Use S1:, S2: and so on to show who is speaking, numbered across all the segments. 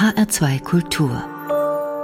S1: HR2 Kultur.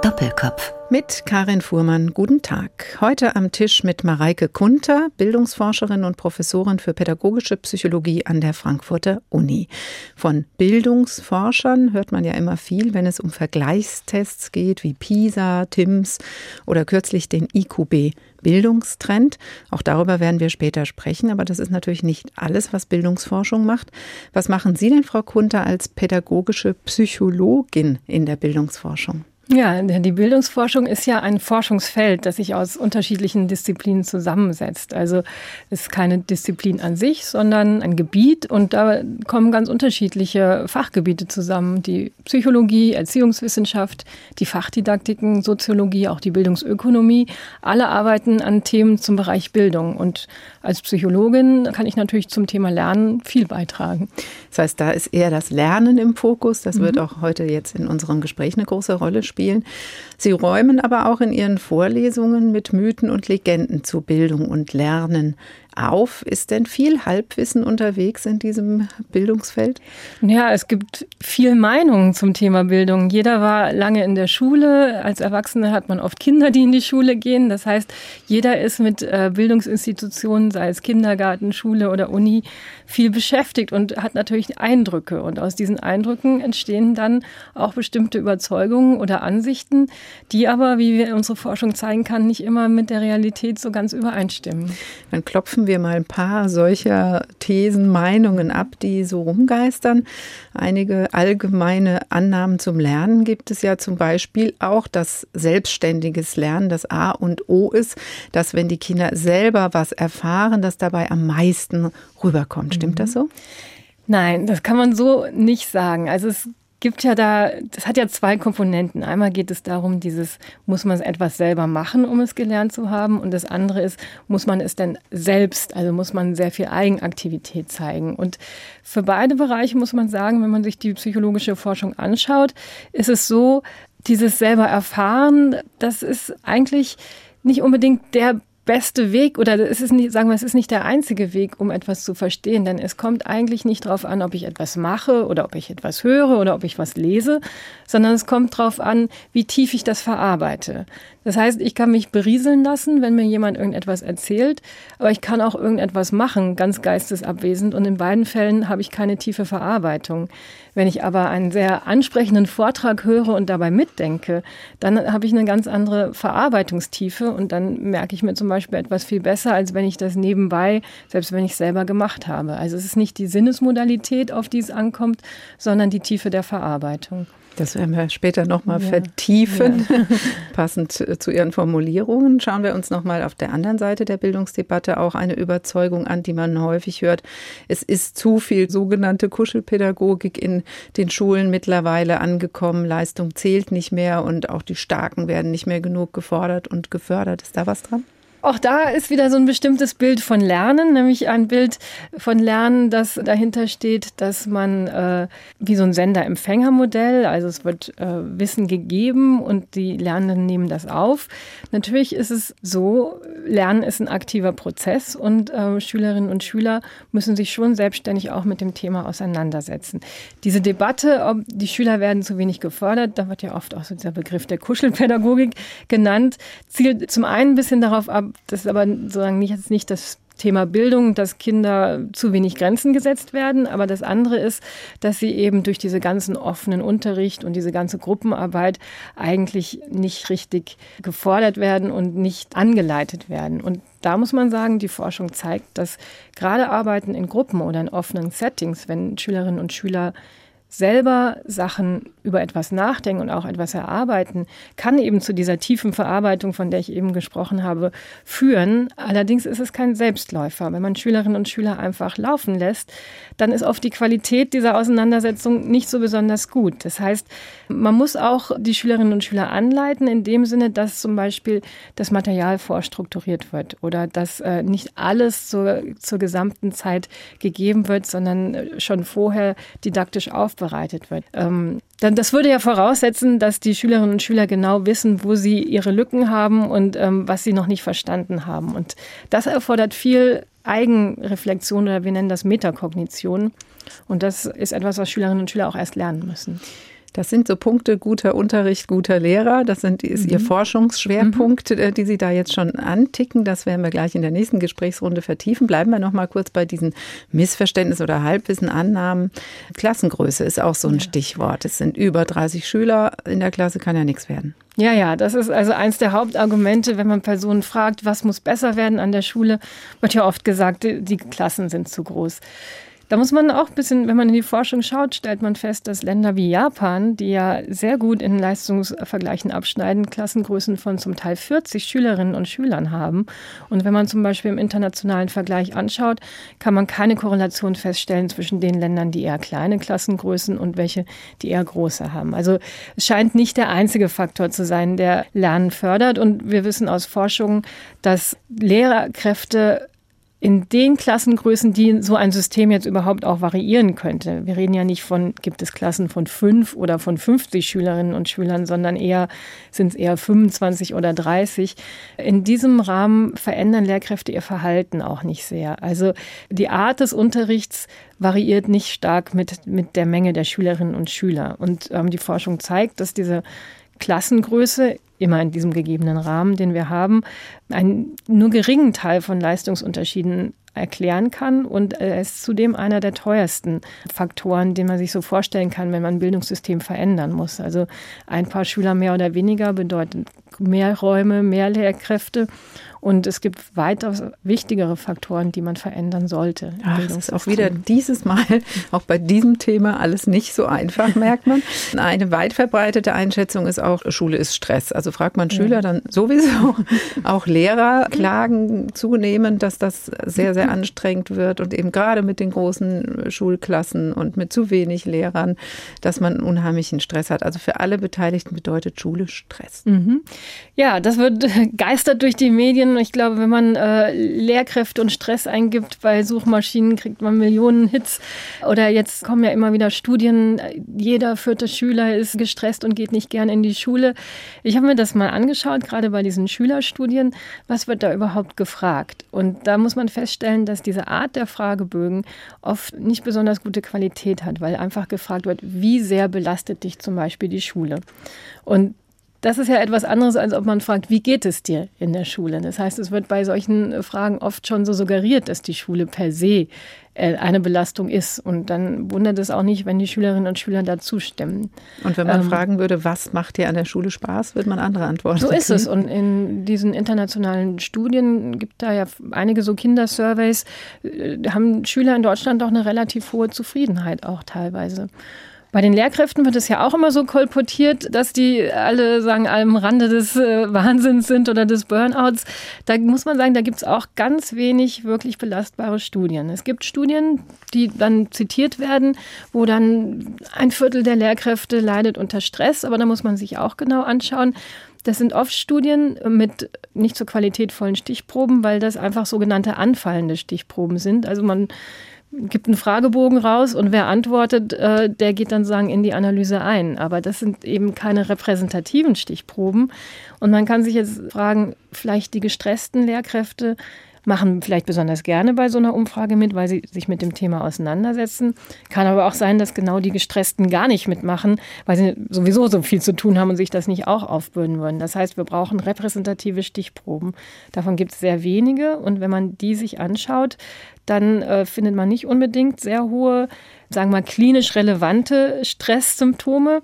S1: Doppelkopf.
S2: Mit Karin Fuhrmann, guten Tag. Heute am Tisch mit Mareike Kunter, Bildungsforscherin und Professorin für pädagogische Psychologie an der Frankfurter Uni. Von Bildungsforschern hört man ja immer viel, wenn es um Vergleichstests geht, wie PISA, TIMS oder kürzlich den IQB Bildungstrend. Auch darüber werden wir später sprechen, aber das ist natürlich nicht alles, was Bildungsforschung macht. Was machen Sie denn, Frau Kunter, als pädagogische Psychologin in der Bildungsforschung?
S3: Ja, die Bildungsforschung ist ja ein Forschungsfeld, das sich aus unterschiedlichen Disziplinen zusammensetzt. Also es ist keine Disziplin an sich, sondern ein Gebiet und da kommen ganz unterschiedliche Fachgebiete zusammen. Die Psychologie, Erziehungswissenschaft, die Fachdidaktiken, Soziologie, auch die Bildungsökonomie. Alle arbeiten an Themen zum Bereich Bildung und als Psychologin kann ich natürlich zum Thema Lernen viel beitragen.
S2: Das heißt, da ist eher das Lernen im Fokus. Das mhm. wird auch heute jetzt in unserem Gespräch eine große Rolle spielen. Sie räumen aber auch in Ihren Vorlesungen mit Mythen und Legenden zu Bildung und Lernen auf. Ist denn viel Halbwissen unterwegs in diesem Bildungsfeld?
S3: Ja, es gibt viel Meinungen zum Thema Bildung. Jeder war lange in der Schule. Als Erwachsene hat man oft Kinder, die in die Schule gehen. Das heißt, jeder ist mit äh, Bildungsinstitutionen, sei es Kindergarten, Schule oder Uni, viel beschäftigt und hat natürlich Eindrücke. Und aus diesen Eindrücken entstehen dann auch bestimmte Überzeugungen oder Ansichten, die aber, wie wir unsere Forschung zeigen kann, nicht immer mit der Realität so ganz übereinstimmen.
S2: Dann klopfen wir mal ein paar solcher Thesen, Meinungen ab, die so rumgeistern. Einige allgemeine Annahmen zum Lernen gibt es ja zum Beispiel auch, dass selbstständiges Lernen das A und O ist, dass wenn die Kinder selber was erfahren, dass dabei am meisten rüberkommt. Stimmt das mhm. so?
S3: Nein, das kann man so nicht sagen. Also es gibt ja da, das hat ja zwei Komponenten. Einmal geht es darum, dieses, muss man etwas selber machen, um es gelernt zu haben? Und das andere ist, muss man es denn selbst, also muss man sehr viel Eigenaktivität zeigen? Und für beide Bereiche muss man sagen, wenn man sich die psychologische Forschung anschaut, ist es so, dieses selber erfahren, das ist eigentlich nicht unbedingt der beste Weg oder es ist nicht, sagen wir, es ist nicht der einzige Weg, um etwas zu verstehen, denn es kommt eigentlich nicht darauf an, ob ich etwas mache oder ob ich etwas höre oder ob ich was lese, sondern es kommt darauf an, wie tief ich das verarbeite. Das heißt, ich kann mich berieseln lassen, wenn mir jemand irgendetwas erzählt, aber ich kann auch irgendetwas machen, ganz geistesabwesend. Und in beiden Fällen habe ich keine tiefe Verarbeitung. Wenn ich aber einen sehr ansprechenden Vortrag höre und dabei mitdenke, dann habe ich eine ganz andere Verarbeitungstiefe und dann merke ich mir zum Beispiel etwas viel besser, als wenn ich das nebenbei, selbst wenn ich es selber gemacht habe. Also es ist nicht die Sinnesmodalität, auf die es ankommt, sondern die Tiefe der Verarbeitung.
S2: Das werden wir später nochmal ja. vertiefen. Ja. Passend zu Ihren Formulierungen schauen wir uns nochmal auf der anderen Seite der Bildungsdebatte auch eine Überzeugung an, die man häufig hört. Es ist zu viel sogenannte Kuschelpädagogik in den Schulen mittlerweile angekommen. Leistung zählt nicht mehr und auch die Starken werden nicht mehr genug gefordert und gefördert. Ist da was dran?
S3: Auch da ist wieder so ein bestimmtes Bild von Lernen, nämlich ein Bild von Lernen, das dahinter steht, dass man äh, wie so ein Sender-Empfänger-Modell, also es wird äh, Wissen gegeben und die Lernenden nehmen das auf. Natürlich ist es so, Lernen ist ein aktiver Prozess und äh, Schülerinnen und Schüler müssen sich schon selbstständig auch mit dem Thema auseinandersetzen. Diese Debatte, ob die Schüler werden zu wenig gefördert, da wird ja oft auch so dieser Begriff der Kuschelpädagogik genannt, zielt zum einen ein bisschen darauf ab, das ist aber sozusagen nicht, jetzt nicht das Thema Bildung, dass Kinder zu wenig Grenzen gesetzt werden. Aber das andere ist, dass sie eben durch diese ganzen offenen Unterricht und diese ganze Gruppenarbeit eigentlich nicht richtig gefordert werden und nicht angeleitet werden. Und da muss man sagen, die Forschung zeigt, dass gerade Arbeiten in Gruppen oder in offenen Settings, wenn Schülerinnen und Schüler selber Sachen über etwas nachdenken und auch etwas erarbeiten, kann eben zu dieser tiefen Verarbeitung, von der ich eben gesprochen habe, führen. Allerdings ist es kein Selbstläufer. Wenn man Schülerinnen und Schüler einfach laufen lässt, dann ist oft die Qualität dieser Auseinandersetzung nicht so besonders gut. Das heißt, man muss auch die Schülerinnen und Schüler anleiten, in dem Sinne, dass zum Beispiel das Material vorstrukturiert wird oder dass äh, nicht alles zur, zur gesamten Zeit gegeben wird, sondern äh, schon vorher didaktisch auf aufbereitet wird. Ähm, dann das würde ja voraussetzen, dass die Schülerinnen und Schüler genau wissen, wo sie ihre Lücken haben und ähm, was sie noch nicht verstanden haben. Und das erfordert viel Eigenreflexion oder wir nennen das Metakognition. Und das ist etwas, was Schülerinnen und Schüler auch erst lernen müssen.
S2: Das sind so Punkte guter Unterricht, guter Lehrer. Das sind, ist mhm. Ihr Forschungsschwerpunkt, mhm. die Sie da jetzt schon anticken. Das werden wir gleich in der nächsten Gesprächsrunde vertiefen. Bleiben wir noch mal kurz bei diesen Missverständnissen oder Halbwissen, Annahmen. Klassengröße ist auch so ein ja. Stichwort. Es sind über 30 Schüler in der Klasse, kann ja nichts werden.
S3: Ja, ja, das ist also eins der Hauptargumente, wenn man Personen fragt, was muss besser werden an der Schule, wird ja oft gesagt, die Klassen sind zu groß. Da muss man auch ein bisschen, wenn man in die Forschung schaut, stellt man fest, dass Länder wie Japan, die ja sehr gut in Leistungsvergleichen abschneiden, Klassengrößen von zum Teil 40 Schülerinnen und Schülern haben. Und wenn man zum Beispiel im internationalen Vergleich anschaut, kann man keine Korrelation feststellen zwischen den Ländern, die eher kleine Klassengrößen und welche, die eher große haben. Also es scheint nicht der einzige Faktor zu sein, der Lernen fördert. Und wir wissen aus Forschung, dass Lehrerkräfte in den Klassengrößen, die so ein System jetzt überhaupt auch variieren könnte. Wir reden ja nicht von, gibt es Klassen von fünf oder von 50 Schülerinnen und Schülern, sondern eher sind es eher 25 oder 30. In diesem Rahmen verändern Lehrkräfte ihr Verhalten auch nicht sehr. Also die Art des Unterrichts variiert nicht stark mit, mit der Menge der Schülerinnen und Schüler. Und ähm, die Forschung zeigt, dass diese Klassengröße immer in diesem gegebenen Rahmen, den wir haben, einen nur geringen Teil von Leistungsunterschieden erklären kann. Und er ist zudem einer der teuersten Faktoren, den man sich so vorstellen kann, wenn man ein Bildungssystem verändern muss. Also ein paar Schüler mehr oder weniger bedeutet mehr Räume, mehr Lehrkräfte. Und es gibt weitaus wichtigere Faktoren, die man verändern sollte.
S2: Ach, das ist auch wieder dieses Mal, auch bei diesem Thema, alles nicht so einfach, merkt man. Eine weit verbreitete Einschätzung ist auch, Schule ist Stress. Also fragt man Schüler, dann sowieso. Auch Lehrer klagen zunehmend, dass das sehr, sehr anstrengend wird und eben gerade mit den großen Schulklassen und mit zu wenig Lehrern, dass man unheimlichen Stress hat. Also für alle Beteiligten bedeutet Schule Stress. Mhm.
S3: Ja, das wird geistert durch die Medien Medien. Ich glaube, wenn man äh, Lehrkräfte und Stress eingibt bei Suchmaschinen, kriegt man Millionen Hits. Oder jetzt kommen ja immer wieder Studien, jeder vierte Schüler ist gestresst und geht nicht gern in die Schule. Ich habe mir das mal angeschaut, gerade bei diesen Schülerstudien. Was wird da überhaupt gefragt? Und da muss man feststellen, dass diese Art der Fragebögen oft nicht besonders gute Qualität hat, weil einfach gefragt wird, wie sehr belastet dich zum Beispiel die Schule? Und das ist ja etwas anderes, als ob man fragt, wie geht es dir in der Schule? Das heißt, es wird bei solchen Fragen oft schon so suggeriert, dass die Schule per se äh, eine Belastung ist. Und dann wundert es auch nicht, wenn die Schülerinnen und Schüler dazu stimmen.
S2: Und wenn man ähm, fragen würde, was macht dir an der Schule Spaß, wird man andere Antworten
S3: So ist es. Und in diesen internationalen Studien gibt da ja einige so Kindersurveys, äh, haben Schüler in Deutschland auch eine relativ hohe Zufriedenheit auch teilweise. Bei den Lehrkräften wird es ja auch immer so kolportiert, dass die alle sagen, am Rande des äh, Wahnsinns sind oder des Burnouts. Da muss man sagen, da gibt es auch ganz wenig wirklich belastbare Studien. Es gibt Studien, die dann zitiert werden, wo dann ein Viertel der Lehrkräfte leidet unter Stress, aber da muss man sich auch genau anschauen. Das sind oft Studien mit nicht so qualitätvollen Stichproben, weil das einfach sogenannte anfallende Stichproben sind. Also man gibt einen Fragebogen raus und wer antwortet, äh, der geht dann sagen in die Analyse ein. Aber das sind eben keine repräsentativen Stichproben. Und man kann sich jetzt fragen, vielleicht die gestressten Lehrkräfte machen vielleicht besonders gerne bei so einer Umfrage mit, weil sie sich mit dem Thema auseinandersetzen. Kann aber auch sein, dass genau die Gestressten gar nicht mitmachen, weil sie sowieso so viel zu tun haben und sich das nicht auch aufbürden würden. Das heißt, wir brauchen repräsentative Stichproben. Davon gibt es sehr wenige und wenn man die sich anschaut, dann äh, findet man nicht unbedingt sehr hohe, sagen wir mal, klinisch relevante Stresssymptome.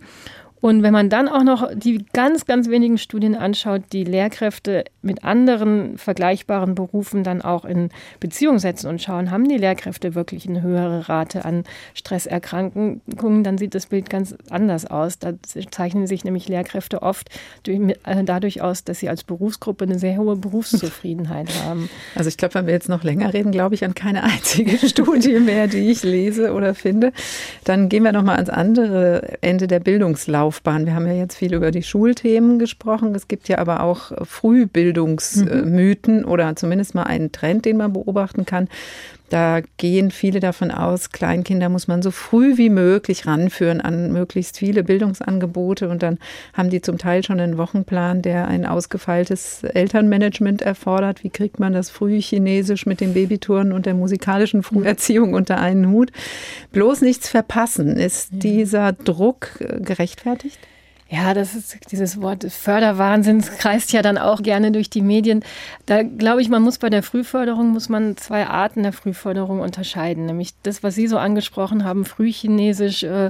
S3: Und wenn man dann auch noch die ganz, ganz wenigen Studien anschaut, die Lehrkräfte mit anderen vergleichbaren Berufen dann auch in Beziehung setzen und schauen, haben die Lehrkräfte wirklich eine höhere Rate an Stresserkrankungen, dann sieht das Bild ganz anders aus. Da zeichnen sich nämlich Lehrkräfte oft durch, äh, dadurch aus, dass sie als Berufsgruppe eine sehr hohe Berufszufriedenheit haben.
S2: Also ich glaube, wenn wir jetzt noch länger reden, glaube ich an keine einzige Studie mehr, die ich lese oder finde. Dann gehen wir noch mal ans andere Ende der Bildungslauf. Laufbahn. Wir haben ja jetzt viel über die Schulthemen gesprochen. Es gibt ja aber auch Frühbildungsmythen mhm. oder zumindest mal einen Trend, den man beobachten kann Da gehen viele davon aus, Kleinkinder muss man so früh wie möglich ranführen an möglichst viele Bildungsangebote und dann haben die zum Teil schon einen Wochenplan, der ein ausgefeiltes Elternmanagement erfordert. Wie kriegt man das früh Chinesisch mit den Babytouren und der musikalischen Früherziehung unter einen Hut? Bloß nichts verpassen. Ist dieser Druck gerechtfertigt?
S3: Ja, das ist dieses Wort Förderwahnsinns kreist ja dann auch gerne durch die Medien. Da glaube ich, man muss bei der Frühförderung muss man zwei Arten der Frühförderung unterscheiden, nämlich das, was Sie so angesprochen haben, Frühchinesisch, äh,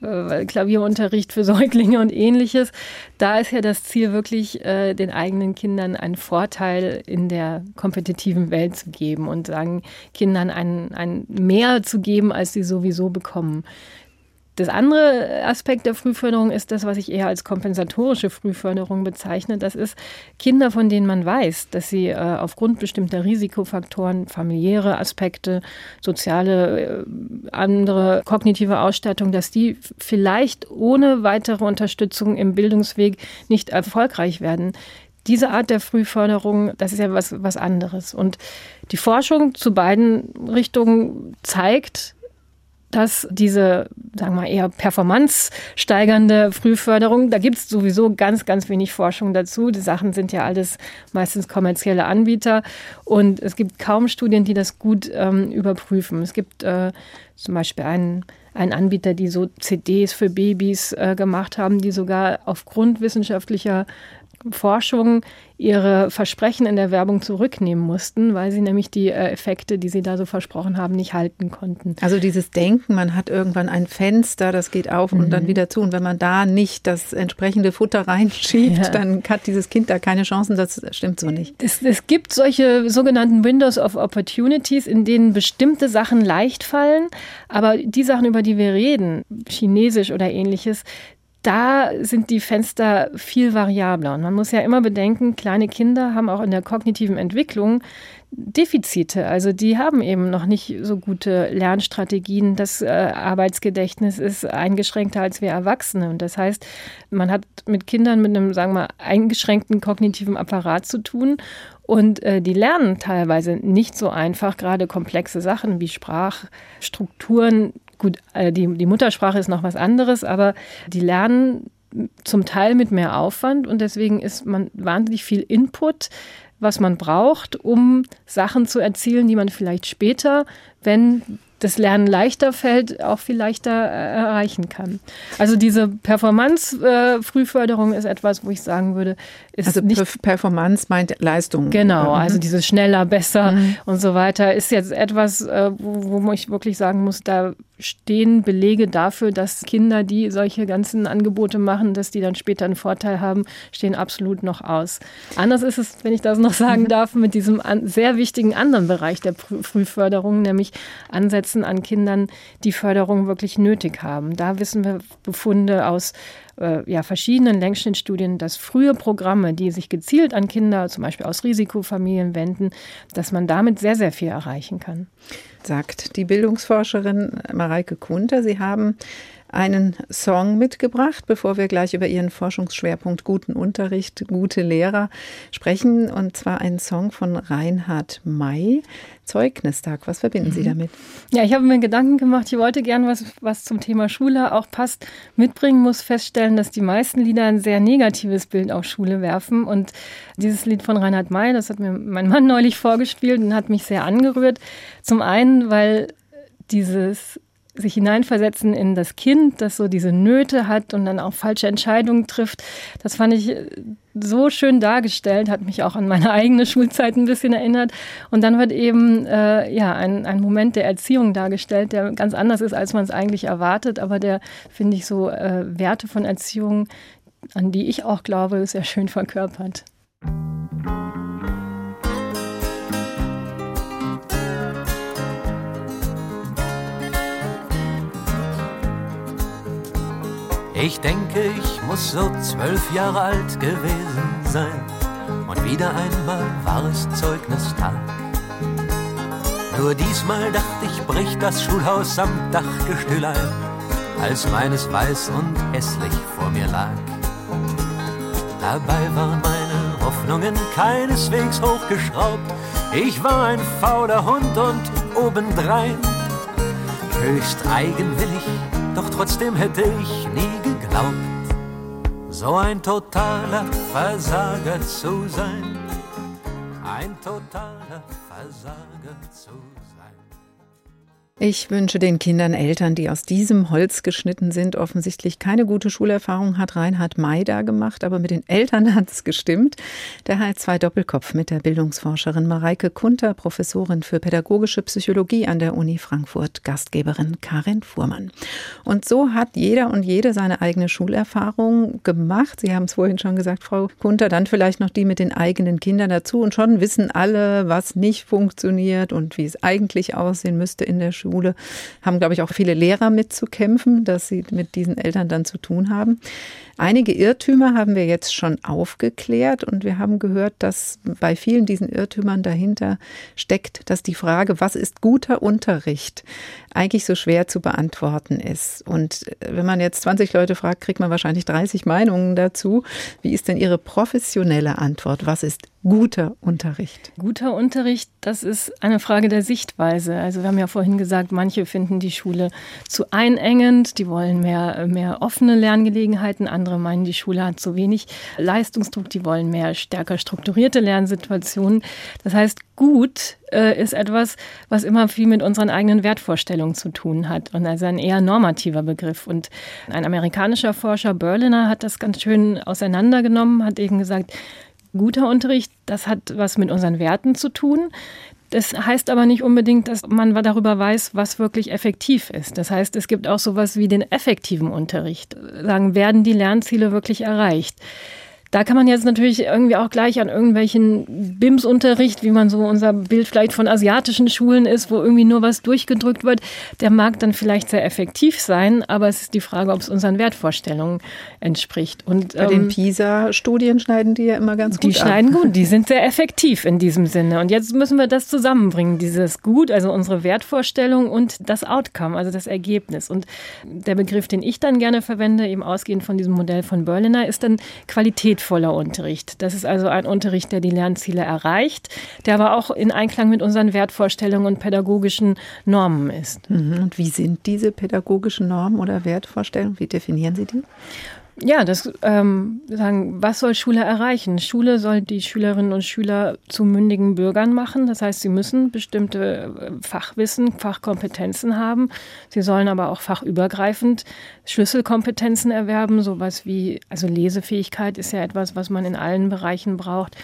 S3: äh, Klavierunterricht für Säuglinge und ähnliches. Da ist ja das Ziel wirklich, äh, den eigenen Kindern einen Vorteil in der kompetitiven Welt zu geben und sagen Kindern ein, ein mehr zu geben, als sie sowieso bekommen. Das andere Aspekt der Frühförderung ist das, was ich eher als kompensatorische Frühförderung bezeichne. Das ist Kinder, von denen man weiß, dass sie äh, aufgrund bestimmter Risikofaktoren, familiäre Aspekte, soziale, äh, andere kognitive Ausstattung, dass die vielleicht ohne weitere Unterstützung im Bildungsweg nicht erfolgreich werden diese Art der Frühförderung, das ist ja was, was anderes. Und die Forschung zu beiden Richtungen zeigt, dass diese, sagen wir eher performance-steigernde Frühförderung, da gibt es sowieso ganz, ganz wenig Forschung dazu. Die Sachen sind ja alles meistens kommerzielle Anbieter und es gibt kaum Studien, die das gut ähm, überprüfen. Es gibt äh, zum Beispiel einen einen Anbieter, die so CDs für Babys äh, gemacht haben, die sogar aufgrund wissenschaftlicher Forschung ihre Versprechen in der Werbung zurücknehmen mussten, weil sie nämlich die äh, Effekte, die sie da so versprochen haben, nicht halten konnten.
S2: Also dieses Denken, man hat irgendwann ein Fenster, das geht auf mhm. und dann mhm. wieder zu. Und wenn man da nicht das entsprechende Futter reinschiebt, ja. dann hat dieses Kind da keine Chancen. Das stimmt so nicht.
S3: Es, es gibt solche sogenannten Windows of Opportunities, in denen bestimmte Sachen leicht fallen, aber die Sachen, über die wir reden, Chinesisch oder ähnliches, da sind die Fenster viel variabler. Und man muss ja immer bedenken, kleine Kinder haben auch in der kognitiven Entwicklung Defizite. Also die haben eben noch nicht so gute Lernstrategien. Das äh, Arbeitsgedächtnis ist eingeschränkter als wir Erwachsene. Und das heißt, man hat mit Kindern mit einem, sagen wir mal, eingeschränkten kognitiven Apparat zu tun. Und äh, die lernen teilweise nicht so einfach, gerade komplexe Sachen wie Sprachstrukturen Gut, äh, die, die Muttersprache ist noch was anderes, aber die lernen zum Teil mit mehr Aufwand und deswegen ist man wahnsinnig viel Input, was man braucht, um Sachen zu erzielen, die man vielleicht später, wenn das Lernen leichter fällt, auch viel leichter äh, erreichen kann. Also diese Performance-Frühförderung äh, ist etwas, wo ich sagen würde, ist
S2: also
S3: nicht
S2: Performance meint Leistung.
S3: Genau, mhm. also dieses schneller, besser mhm. und so weiter ist jetzt etwas, äh, wo, wo ich wirklich sagen muss, da stehen Belege dafür, dass Kinder, die solche ganzen Angebote machen, dass die dann später einen Vorteil haben, stehen absolut noch aus. Anders ist es, wenn ich das noch sagen mhm. darf, mit diesem sehr wichtigen anderen Bereich der Frühförderung, nämlich Ansätzen an Kindern, die Förderung wirklich nötig haben. Da wissen wir Befunde aus äh, ja, verschiedenen Längsschnittstudien, dass frühe Programme, die sich gezielt an Kinder, zum Beispiel aus Risikofamilien wenden, dass man damit sehr, sehr viel erreichen kann
S2: sagt die Bildungsforscherin Mareike Kunter. Sie haben einen Song mitgebracht, bevor wir gleich über Ihren Forschungsschwerpunkt guten Unterricht, gute Lehrer sprechen. Und zwar einen Song von Reinhard May, Zeugnistag. Was verbinden Sie mhm. damit?
S3: Ja, ich habe mir Gedanken gemacht. Ich wollte gern was, was zum Thema Schule auch passt, mitbringen, muss feststellen, dass die meisten Lieder ein sehr negatives Bild auf Schule werfen. Und dieses Lied von Reinhard May, das hat mir mein Mann neulich vorgespielt und hat mich sehr angerührt. Zum einen, weil dieses sich hineinversetzen in das Kind, das so diese Nöte hat und dann auch falsche Entscheidungen trifft. Das fand ich äh, so schön dargestellt, hat mich auch an meine eigene Schulzeit ein bisschen erinnert. Und dann wird eben äh, ja ein, ein Moment der Erziehung dargestellt, der ganz anders ist, als man es eigentlich erwartet, aber der, finde ich, so äh, Werte von Erziehung, an die ich auch glaube, sehr schön verkörpert.
S4: Ich denke, ich muss so zwölf Jahre alt gewesen sein. Und wieder einmal war es Zeugnistag. Nur diesmal dachte ich, bricht das Schulhaus am Dachgestühl ein, als meines weiß und hässlich vor mir lag. Dabei waren meine Hoffnungen keineswegs hochgeschraubt. Ich war ein fauler Hund und obendrein. Höchst eigenwillig, doch trotzdem hätte ich nie geglaubt, so ein totaler Versager zu sein. Ein totaler Versager zu sein.
S2: Ich wünsche den Kindern Eltern, die aus diesem Holz geschnitten sind, offensichtlich keine gute Schulerfahrung hat Reinhard May da gemacht, aber mit den Eltern hat es gestimmt. Der H2 Doppelkopf mit der Bildungsforscherin Mareike Kunter, Professorin für pädagogische Psychologie an der Uni Frankfurt, Gastgeberin Karin Fuhrmann. Und so hat jeder und jede seine eigene Schulerfahrung gemacht. Sie haben es vorhin schon gesagt, Frau Kunter, dann vielleicht noch die mit den eigenen Kindern dazu und schon wissen alle, was nicht funktioniert und wie es eigentlich aussehen müsste in der Schule. Schule haben, glaube ich, auch viele Lehrer mitzukämpfen, dass sie mit diesen Eltern dann zu tun haben. Einige Irrtümer haben wir jetzt schon aufgeklärt und wir haben gehört, dass bei vielen diesen Irrtümern dahinter steckt, dass die Frage, was ist guter Unterricht, eigentlich so schwer zu beantworten ist. Und wenn man jetzt 20 Leute fragt, kriegt man wahrscheinlich 30 Meinungen dazu. Wie ist denn Ihre professionelle Antwort? Was ist guter Unterricht?
S3: Guter Unterricht, das ist eine Frage der Sichtweise. Also wir haben ja vorhin gesagt, manche finden die Schule zu einengend, die wollen mehr, mehr offene Lerngelegenheiten, andere meinen, die Schule hat zu wenig Leistungsdruck, die wollen mehr stärker strukturierte Lernsituationen. Das heißt, gut äh, ist etwas, was immer viel mit unseren eigenen Wertvorstellungen zu tun hat und also ein eher normativer Begriff. Und ein amerikanischer Forscher, Berliner, hat das ganz schön auseinandergenommen, hat eben gesagt, guter Unterricht, das hat was mit unseren Werten zu tun. Das heißt aber nicht unbedingt, dass man darüber weiß, was wirklich effektiv ist. Das heißt, es gibt auch sowas wie den effektiven Unterricht. Sagen, werden die Lernziele wirklich erreicht? Da kann man jetzt natürlich irgendwie auch gleich an irgendwelchen BIMS-Unterricht, wie man so unser Bild vielleicht von asiatischen Schulen ist, wo irgendwie nur was durchgedrückt wird, der mag dann vielleicht sehr effektiv sein, aber es ist die Frage, ob es unseren Wertvorstellungen entspricht.
S2: Und, Bei ähm, den PISA-Studien schneiden die ja immer ganz gut
S3: Die schneiden gut, die sind sehr effektiv in diesem Sinne. Und jetzt müssen wir das zusammenbringen, dieses Gut, also unsere Wertvorstellung und das Outcome, also das Ergebnis. Und der Begriff, den ich dann gerne verwende, eben ausgehend von diesem Modell von Berliner, ist dann Qualität sinnvoller Unterricht. Das ist also ein Unterricht, der die Lernziele erreicht, der aber auch in Einklang mit unseren Wertvorstellungen und pädagogischen Normen ist.
S2: Mhm. Und wie sind diese pädagogischen Normen oder Wertvorstellungen? Wie definieren Sie die?
S3: Ja, das ähm, sagen, was soll Schule erreichen? Schule soll die Schülerinnen und Schüler zu mündigen Bürgern machen. Das heißt, sie müssen bestimmte äh, Fachwissen, Fachkompetenzen haben. Sie sollen aber auch fachübergreifend Schlüsselkompetenzen erwerben, sowas wie, also Lesefähigkeit ist ja etwas, was man in allen Bereichen braucht.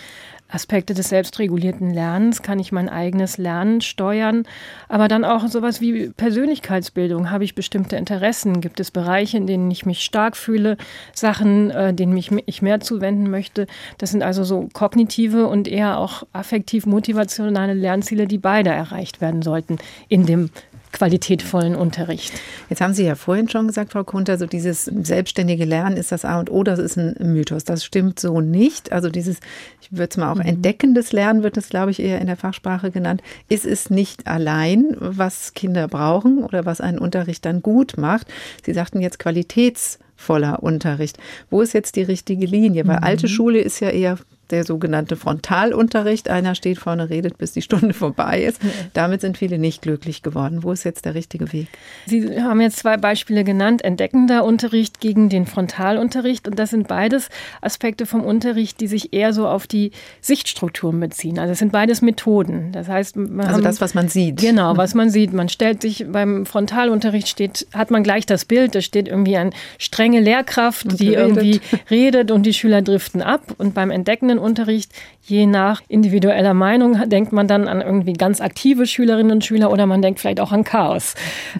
S3: Aspekte des selbstregulierten Lernens, kann ich mein eigenes Lernen steuern, aber dann auch sowas wie Persönlichkeitsbildung. Habe ich bestimmte Interessen? Gibt es Bereiche, in denen ich mich stark fühle? Sachen, äh, denen mich ich mehr zuwenden möchte? Das sind also so kognitive und eher auch affektiv motivationale Lernziele, die beide erreicht werden sollten in dem qualitätvollen Unterricht.
S2: Jetzt haben Sie ja vorhin schon gesagt, Frau Kunter, so dieses selbstständige Lernen ist das A und O, das ist ein Mythos. Das stimmt so nicht. Also dieses, ich würde es mal auch mhm. entdeckendes Lernen, wird es, glaube ich, eher in der Fachsprache genannt, ist es nicht allein, was Kinder brauchen oder was einen Unterricht dann gut macht. Sie sagten jetzt qualitätsvoller Unterricht. Wo ist jetzt die richtige Linie? Weil mhm. alte Schule ist ja eher der sogenannte Frontalunterricht. Einer steht vorne, redet, bis die Stunde vorbei ist. Damit sind viele nicht glücklich geworden. Wo ist jetzt der richtige Weg?
S3: Sie haben jetzt zwei Beispiele genannt, entdeckender Unterricht gegen den Frontalunterricht. Und das sind beides Aspekte vom Unterricht, die sich eher so auf die Sichtstrukturen beziehen. Also es sind beides Methoden. Das heißt,
S2: also das, was man sieht.
S3: Genau, was man sieht. Man stellt sich beim Frontalunterricht steht, hat man gleich das Bild, da steht irgendwie eine strenge Lehrkraft, und die redet. irgendwie redet und die Schüler driften ab. Und beim entdeckenden Unterricht. Je nach individueller Meinung denkt man dann an irgendwie ganz aktive Schülerinnen und Schüler oder man denkt vielleicht auch an Chaos.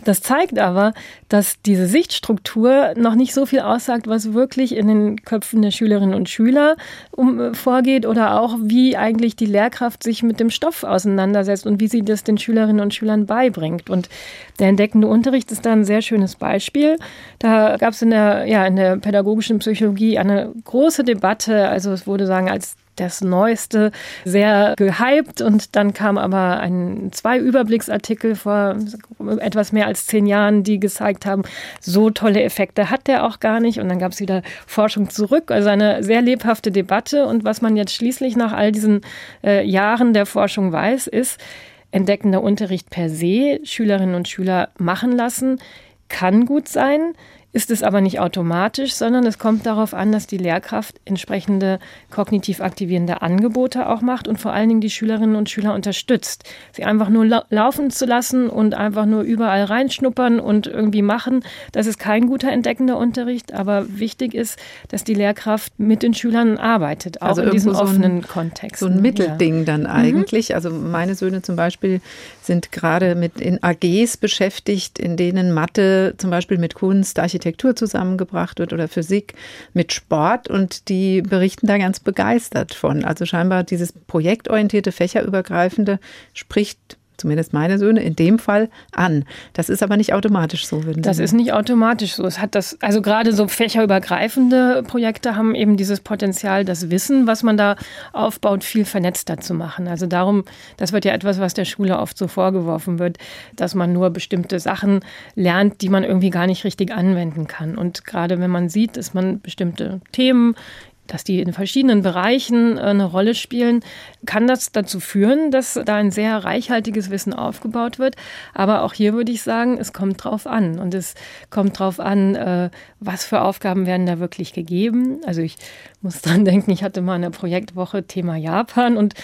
S3: Das zeigt aber, dass diese Sichtstruktur noch nicht so viel aussagt, was wirklich in den Köpfen der Schülerinnen und Schüler um, äh, vorgeht oder auch wie eigentlich die Lehrkraft sich mit dem Stoff auseinandersetzt und wie sie das den Schülerinnen und Schülern beibringt. Und der entdeckende Unterricht ist da ein sehr schönes Beispiel. Da gab es in der, ja, in der pädagogischen Psychologie eine große Debatte. Also es wurde sagen, als das Neueste sehr gehypt und dann kam aber ein zwei Überblicksartikel vor etwas mehr als zehn Jahren, die gezeigt haben, so tolle Effekte hat der auch gar nicht. Und dann gab es wieder Forschung zurück, also eine sehr lebhafte Debatte. Und was man jetzt schließlich nach all diesen äh, Jahren der Forschung weiß, ist, entdeckender Unterricht per se, Schülerinnen und Schüler machen lassen, kann gut sein ist es aber nicht automatisch, sondern es kommt darauf an, dass die Lehrkraft entsprechende kognitiv aktivierende Angebote auch macht und vor allen Dingen die Schülerinnen und Schüler unterstützt. Sie einfach nur lau laufen zu lassen und einfach nur überall reinschnuppern und irgendwie machen, das ist kein guter entdeckender Unterricht, aber wichtig ist, dass die Lehrkraft mit den Schülern arbeitet, auch also in diesem so offenen Kontext.
S2: So ein Mittelding ja. dann mhm. eigentlich. Mhm. Also meine Söhne zum Beispiel sind gerade mit in AGs beschäftigt, in denen Mathe zum Beispiel mit Kunst, Architektur, zusammengebracht wird oder Physik mit Sport und die berichten da ganz begeistert von. Also scheinbar dieses projektorientierte, fächerübergreifende spricht zumindest meine Söhne in dem Fall an. Das ist aber nicht automatisch so.
S3: Das ist nicht automatisch so. Es hat das, also gerade so fächerübergreifende Projekte haben eben dieses Potenzial, das Wissen, was man da aufbaut, viel vernetzter zu machen. Also darum, das wird ja etwas, was der Schule oft so vorgeworfen wird, dass man nur bestimmte Sachen lernt, die man irgendwie gar nicht richtig anwenden kann. Und gerade wenn man sieht, dass man bestimmte Themen dass die in verschiedenen Bereichen äh, eine Rolle spielen, kann das dazu führen, dass da ein sehr reichhaltiges Wissen aufgebaut wird. Aber auch hier würde ich sagen, es kommt drauf an. Und es kommt drauf an, äh, was für Aufgaben werden da wirklich gegeben. Also ich muss dran denken, ich hatte mal eine Projektwoche Thema Japan und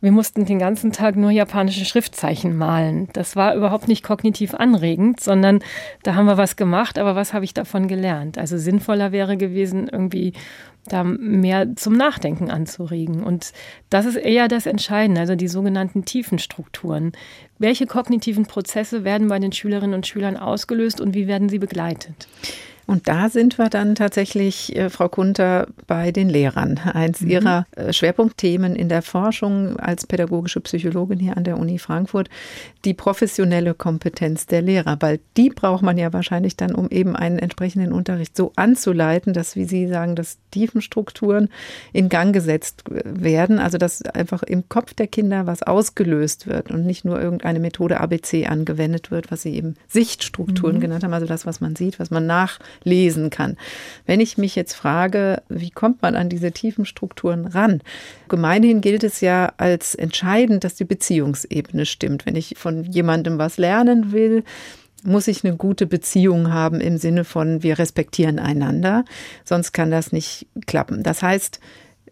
S3: wir mussten den ganzen Tag nur japanische Schriftzeichen malen. Das war überhaupt nicht kognitiv anregend, sondern da haben wir was gemacht, aber was habe ich davon gelernt? Also sinnvoller wäre gewesen, irgendwie da mehr zum Nachdenken anzuregen. Und das ist eher das Entscheidende, also die sogenannten tiefen Strukturen. Welche kognitiven Prozesse werden bei den Schülerinnen und Schülern ausgelöst und wie werden sie begleitet?
S2: Und da sind wir dann tatsächlich, äh, Frau Kunter, bei den Lehrern. Eins mhm. ihrer äh, Schwerpunktthemen in der Forschung als pädagogische Psychologin hier an der Uni Frankfurt, die professionelle Kompetenz der Lehrer, weil die braucht man ja wahrscheinlich dann, um eben einen entsprechenden Unterricht so anzuleiten, dass, wie Sie sagen, dass Tiefenstrukturen in Gang gesetzt werden, also dass einfach im Kopf der Kinder was ausgelöst wird und nicht nur irgendeine Methode ABC angewendet wird, was Sie eben Sichtstrukturen mhm. genannt haben, also das, was man sieht, was man nach lesen kann. Wenn ich mich jetzt frage, wie kommt man an diese tiefen Strukturen ran? Gemeinhin gilt es ja als entscheidend, dass die Beziehungsebene stimmt. Wenn ich von jemandem was lernen will, muss ich eine gute Beziehung haben im Sinne von, wir respektieren einander, sonst kann das nicht klappen. Das heißt,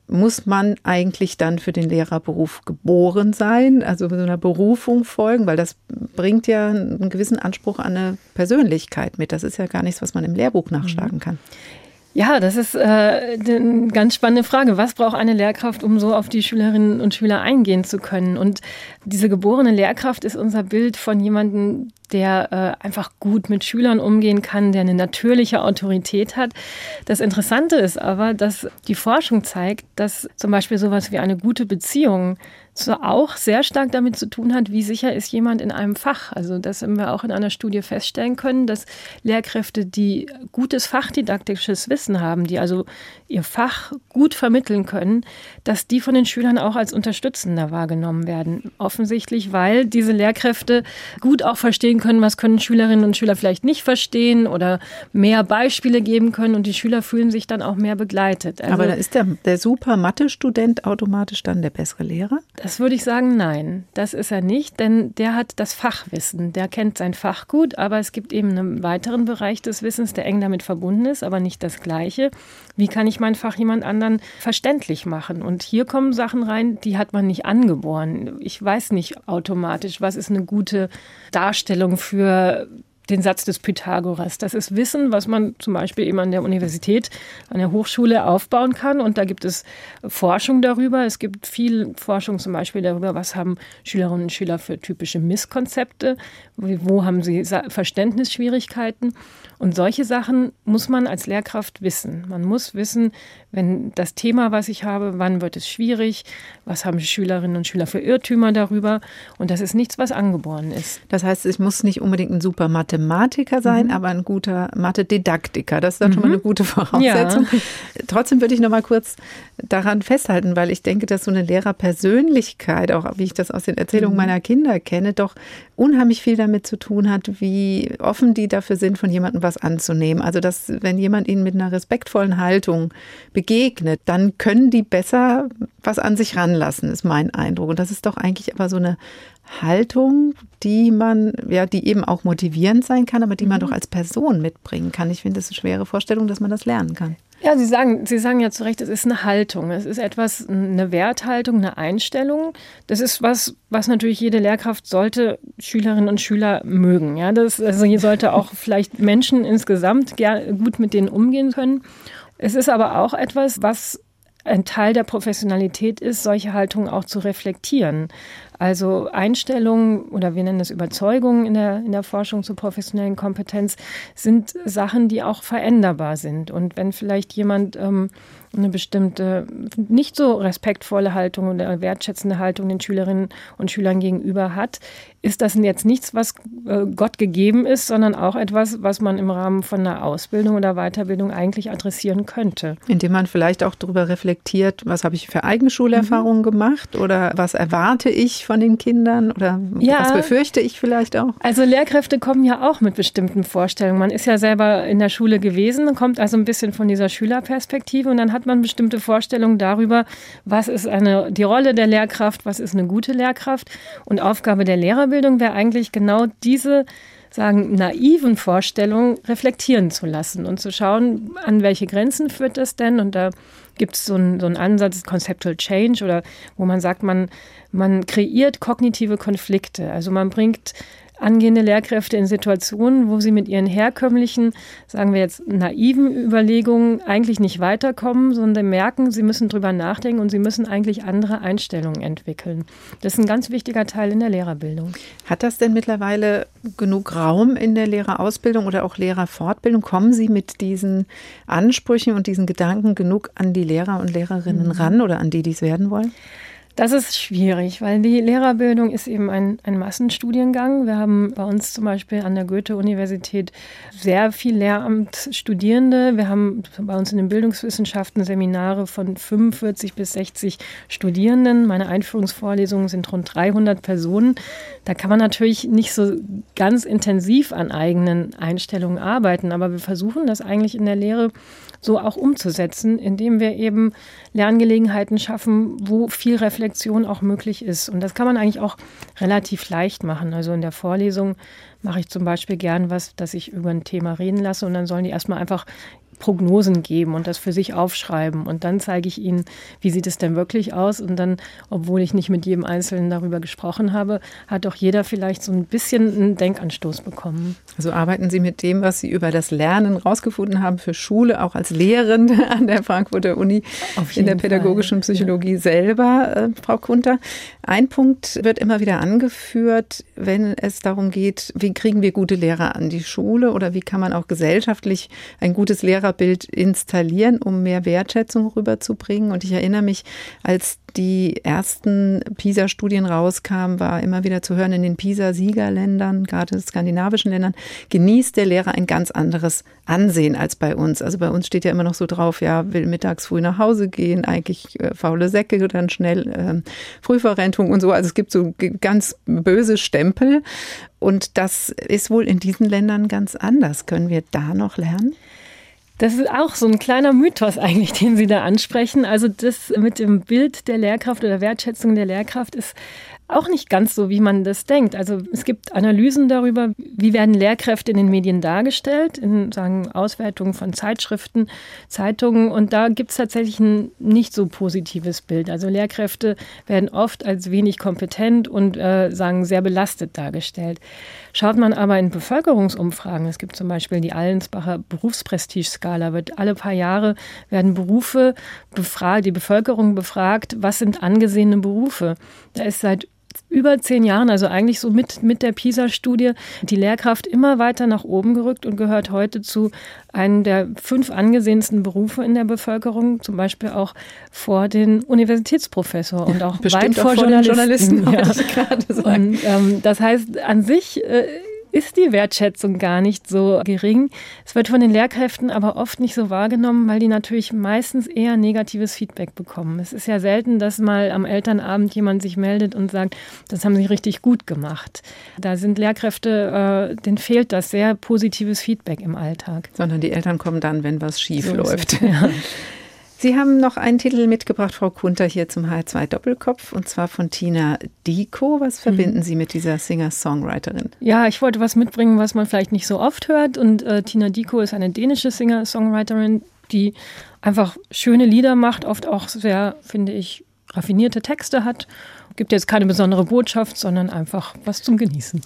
S2: muss man eigentlich dann für den Lehrerberuf geboren sein, also so einer Berufung folgen, weil das bringt ja einen gewissen Anspruch an eine Persönlichkeit mit. Das ist ja gar nichts, was man im Lehrbuch nachschlagen kann.
S3: Ja, das ist äh, eine ganz spannende Frage. Was braucht eine Lehrkraft, um so auf die Schülerinnen und Schüler eingehen zu können? Und diese geborene Lehrkraft ist unser Bild von jemandem, der äh, einfach gut mit Schülern umgehen kann, der eine natürliche Autorität hat. Das Interessante ist aber, dass die Forschung zeigt, dass zum Beispiel sowas wie eine gute Beziehung so auch sehr stark damit zu tun hat, wie sicher ist jemand in einem Fach. Also das haben wir auch in einer Studie feststellen können, dass Lehrkräfte, die gutes fachdidaktisches Wissen haben, die also ihr Fach gut vermitteln können, dass die von den Schülern auch als unterstützender wahrgenommen werden. Offensichtlich, weil diese Lehrkräfte gut auch verstehen können, was können Schülerinnen und Schüler vielleicht nicht verstehen oder mehr Beispiele geben können und die Schüler fühlen sich dann auch mehr begleitet.
S2: Also, Aber da ist der, der super Mathe-Student automatisch dann der bessere Lehrer?
S3: Das würde ich sagen, nein, das ist er nicht, denn der hat das Fachwissen, der kennt sein Fach gut, aber es gibt eben einen weiteren Bereich des Wissens, der eng damit verbunden ist, aber nicht das gleiche. Wie kann ich mein Fach jemand anderen verständlich machen? Und hier kommen Sachen rein, die hat man nicht angeboren. Ich weiß nicht automatisch, was ist eine gute Darstellung für den Satz des Pythagoras. Das ist Wissen, was man zum Beispiel eben an der Universität, an der Hochschule aufbauen kann. Und da gibt es Forschung darüber. Es gibt viel Forschung zum Beispiel darüber, was haben Schülerinnen und Schüler für typische Misskonzepte, wo haben sie Verständnisschwierigkeiten. Und solche Sachen muss man als Lehrkraft wissen. Man muss wissen, wenn das Thema, was ich habe, wann wird es schwierig, was haben Schülerinnen und Schüler für Irrtümer darüber. Und das ist nichts, was angeboren ist.
S2: Das heißt, ich muss nicht unbedingt ein super Mathematiker sein, mhm. aber ein guter Mathe-Didaktiker. Das ist dann mhm. schon mal eine mhm. gute Voraussetzung. Ja. Trotzdem würde ich noch mal kurz daran festhalten, weil ich denke, dass so eine Lehrerpersönlichkeit, auch wie ich das aus den Erzählungen mhm. meiner Kinder kenne, doch unheimlich viel damit zu tun hat, wie offen die dafür sind, von jemandem was anzunehmen. Also, dass wenn jemand ihnen mit einer respektvollen Haltung begegnet, dann können die besser was an sich ranlassen, ist mein Eindruck. Und das ist doch eigentlich aber so eine Haltung, die man, ja, die eben auch motivierend sein kann, aber die man mhm. doch als Person mitbringen kann. Ich finde es eine schwere Vorstellung, dass man das lernen kann.
S3: Ja, Sie sagen, Sie sagen ja zu Recht, es ist eine Haltung. Es ist etwas, eine Werthaltung, eine Einstellung. Das ist was, was natürlich jede Lehrkraft sollte Schülerinnen und Schüler mögen. Ja, das, also hier sollte auch vielleicht Menschen insgesamt gut mit denen umgehen können. Es ist aber auch etwas, was ein Teil der Professionalität ist, solche Haltungen auch zu reflektieren. Also Einstellungen oder wir nennen das Überzeugungen in der, in der Forschung zur professionellen Kompetenz sind Sachen, die auch veränderbar sind. Und wenn vielleicht jemand ähm, eine bestimmte nicht so respektvolle Haltung oder wertschätzende Haltung den Schülerinnen und Schülern gegenüber hat, ist das jetzt nichts, was äh, Gott gegeben ist, sondern auch etwas, was man im Rahmen von einer Ausbildung oder Weiterbildung eigentlich adressieren könnte.
S2: Indem man vielleicht auch darüber reflektiert, was habe ich für Eigenschulerfahrungen mhm. gemacht oder was erwarte ich von den Kindern oder ja, was befürchte ich vielleicht auch?
S3: Also Lehrkräfte kommen ja auch mit bestimmten Vorstellungen. Man ist ja selber in der Schule gewesen, kommt also ein bisschen von dieser Schülerperspektive und dann hat man bestimmte Vorstellungen darüber, was ist eine, die Rolle der Lehrkraft, was ist eine gute Lehrkraft und Aufgabe der Lehrerbildung Lehrerbildung wäre eigentlich genau diese sagen, naiven Vorstellungen reflektieren zu lassen und zu schauen, an welche Grenzen führt das denn? Und da gibt es so einen, so Ansatz, Conceptual Change, oder wo man sagt, man, man kreiert kognitive Konflikte. Also man bringt angehende Lehrkräfte in Situationen, wo sie mit ihren herkömmlichen, sagen wir jetzt, naiven Überlegungen eigentlich nicht weiterkommen, sondern merken, sie müssen drüber nachdenken und sie müssen eigentlich andere Einstellungen entwickeln. Das ist ein ganz wichtiger Teil in der Lehrerbildung.
S2: Hat das denn mittlerweile genug Raum in der Lehrerausbildung oder auch Lehrerfortbildung? Kommen Sie mit diesen Ansprüchen und diesen Gedanken genug an die Lehrer und Lehrerinnen mhm. ran oder an die, die es werden wollen?
S3: Das ist schwierig, weil die Lehrerbildung ist eben ein, ein Massenstudiengang. Wir haben bei uns zum Beispiel an der Goethe-Universität sehr viel Lehramtsstudierende. Wir haben bei uns in den Bildungswissenschaften Seminare von 45 bis 60 Studierenden. Meine Einführungsvorlesungen sind rund 300 Personen. Da kann man natürlich nicht so ganz intensiv an eigenen Einstellungen arbeiten, aber wir versuchen das eigentlich in der Lehre so auch umzusetzen, indem wir eben Lerngelegenheiten schaffen, wo viel Reflexion auch möglich ist. Und das kann man eigentlich auch relativ leicht machen. Also in der Vorlesung mache ich zum Beispiel gern was, dass ich über ein Thema reden lasse und dann sollen die erstmal einfach Prognosen geben und das für sich aufschreiben. Und dann zeige ich ihnen, wie sieht es denn wirklich aus. Und dann, obwohl ich nicht mit jedem Einzelnen darüber gesprochen habe, hat auch jeder vielleicht so ein bisschen einen Denkanstoß bekommen.
S2: Also arbeiten Sie mit dem, was Sie über das Lernen rausgefunden haben für Schule, auch als Lehrende an der Frankfurter Uni in der pädagogischen Fall. Psychologie ja. selber, äh, Frau Kunter. Ein Punkt wird immer wieder angeführt, wenn es darum geht, wie kriegen wir gute Lehrer an die Schule oder wie kann man auch gesellschaftlich ein gutes Lehrer Bild installieren, um mehr Wertschätzung rüberzubringen. Und ich erinnere mich, als die ersten PISA-Studien rauskamen, war immer wieder zu hören in den PISA-Siegerländern, gerade skandinavischen Ländern, genießt der Lehrer ein ganz anderes Ansehen als bei uns. Also bei uns steht ja immer noch so drauf, ja, will mittags früh nach Hause gehen, eigentlich äh, faule Säcke, dann schnell äh, Frühverrentung und so. Also es gibt so ganz böse Stempel. Und das ist wohl in diesen Ländern ganz anders. Können wir da noch lernen?
S3: Das ist auch so ein kleiner Mythos eigentlich, den Sie da ansprechen. Also das mit dem Bild der Lehrkraft oder Wertschätzung der Lehrkraft ist auch nicht ganz so, wie man das denkt. Also es gibt Analysen darüber, wie werden Lehrkräfte in den Medien dargestellt, in sagen Auswertungen von Zeitschriften, Zeitungen. Und da gibt es tatsächlich ein nicht so positives Bild. Also Lehrkräfte werden oft als wenig kompetent und äh, sagen sehr belastet dargestellt. Schaut man aber in Bevölkerungsumfragen, es gibt zum Beispiel die Allensbacher Berufsprestigeskala, wird alle paar Jahre werden Berufe befragt, die Bevölkerung befragt, was sind angesehene Berufe. Da ist seit über zehn Jahren, also eigentlich so mit, mit der PISA-Studie, die Lehrkraft immer weiter nach oben gerückt und gehört heute zu einem der fünf angesehensten Berufe in der Bevölkerung, zum Beispiel auch vor den Universitätsprofessor und auch
S2: Bestimmt
S3: weit vor,
S2: vor Journalisten. Journalisten
S3: ja. Und ähm, das heißt, an sich äh, ist die Wertschätzung gar nicht so gering. Es wird von den Lehrkräften aber oft nicht so wahrgenommen, weil die natürlich meistens eher negatives Feedback bekommen. Es ist ja selten, dass mal am Elternabend jemand sich meldet und sagt, das haben sie richtig gut gemacht. Da sind Lehrkräfte, äh, denen fehlt das sehr positives Feedback im Alltag.
S2: Sondern die Eltern kommen dann, wenn was schief so läuft. Ja. Sie haben noch einen Titel mitgebracht, Frau Kunter, hier zum H2 Doppelkopf, und zwar von Tina Diko. Was verbinden mhm. Sie mit dieser Singer-Songwriterin?
S3: Ja, ich wollte was mitbringen, was man vielleicht nicht so oft hört. Und äh, Tina Diko ist eine dänische Singer-Songwriterin, die einfach schöne Lieder macht, oft auch sehr, finde ich, raffinierte Texte hat. Gibt jetzt keine besondere Botschaft, sondern einfach was zum Genießen.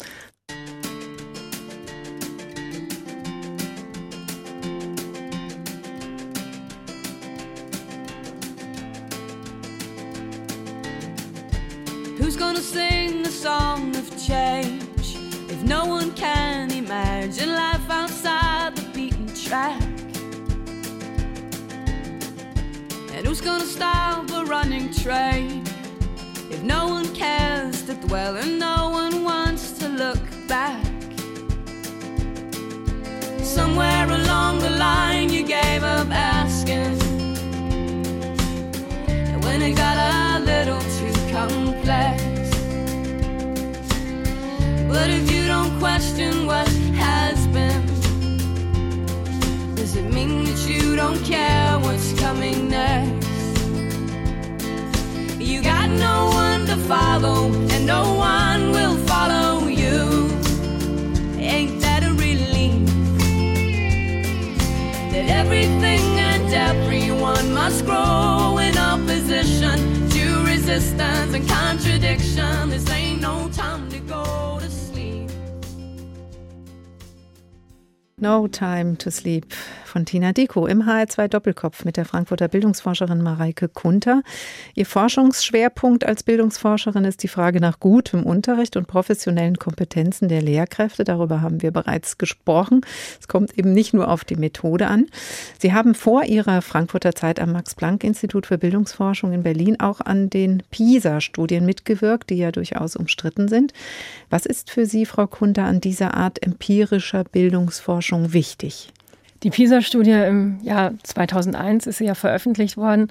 S3: Sing a song of change if no one can imagine life outside the beaten track? And who's gonna stop a running train if no one cares to dwell and no one wants to look back? Somewhere along the line you gave up asking. And when it got a little too complex. But if you don't question what has been, does it mean that you don't care what's coming next? You got no one to follow, and no one will follow you. Ain't that a relief? That everything and everyone must grow in opposition to resistance and contradiction. This ain't no time
S2: No Time to Sleep von Tina Diko im HR2 Doppelkopf mit der Frankfurter Bildungsforscherin Mareike Kunter. Ihr Forschungsschwerpunkt als Bildungsforscherin ist die Frage nach gutem Unterricht und professionellen Kompetenzen der Lehrkräfte. Darüber haben wir bereits gesprochen. Es kommt eben nicht nur auf die Methode an. Sie haben vor Ihrer Frankfurter Zeit am Max-Planck-Institut für Bildungsforschung in Berlin auch an den PISA-Studien mitgewirkt, die ja durchaus umstritten sind. Was ist für Sie, Frau Kunter, an dieser Art empirischer Bildungsforschung wichtig?
S3: Die PISA-Studie im Jahr 2001 ist ja veröffentlicht worden.